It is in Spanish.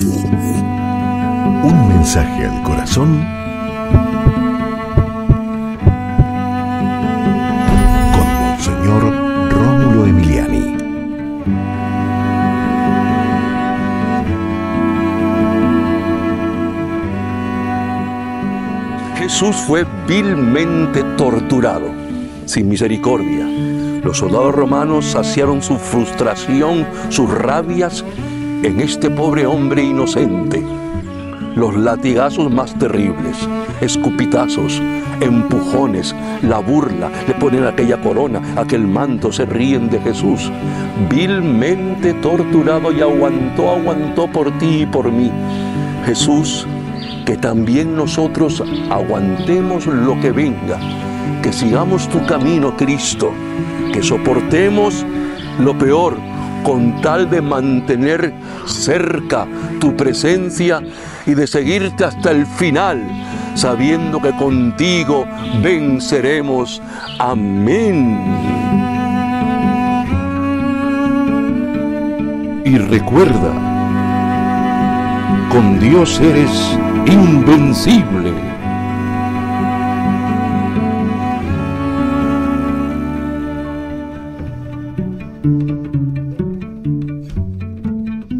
Un mensaje al corazón con Monseñor Rómulo Emiliani. Jesús fue vilmente torturado, sin misericordia. Los soldados romanos saciaron su frustración, sus rabias en este pobre hombre inocente. Los latigazos más terribles, escupitazos, empujones, la burla, le ponen aquella corona, aquel manto, se ríen de Jesús. Vilmente torturado y aguantó, aguantó por ti y por mí. Jesús, que también nosotros aguantemos lo que venga, que sigamos tu camino, Cristo, que soportemos lo peor con tal de mantener cerca tu presencia y de seguirte hasta el final, sabiendo que contigo venceremos. Amén. Y recuerda, con Dios eres invencible.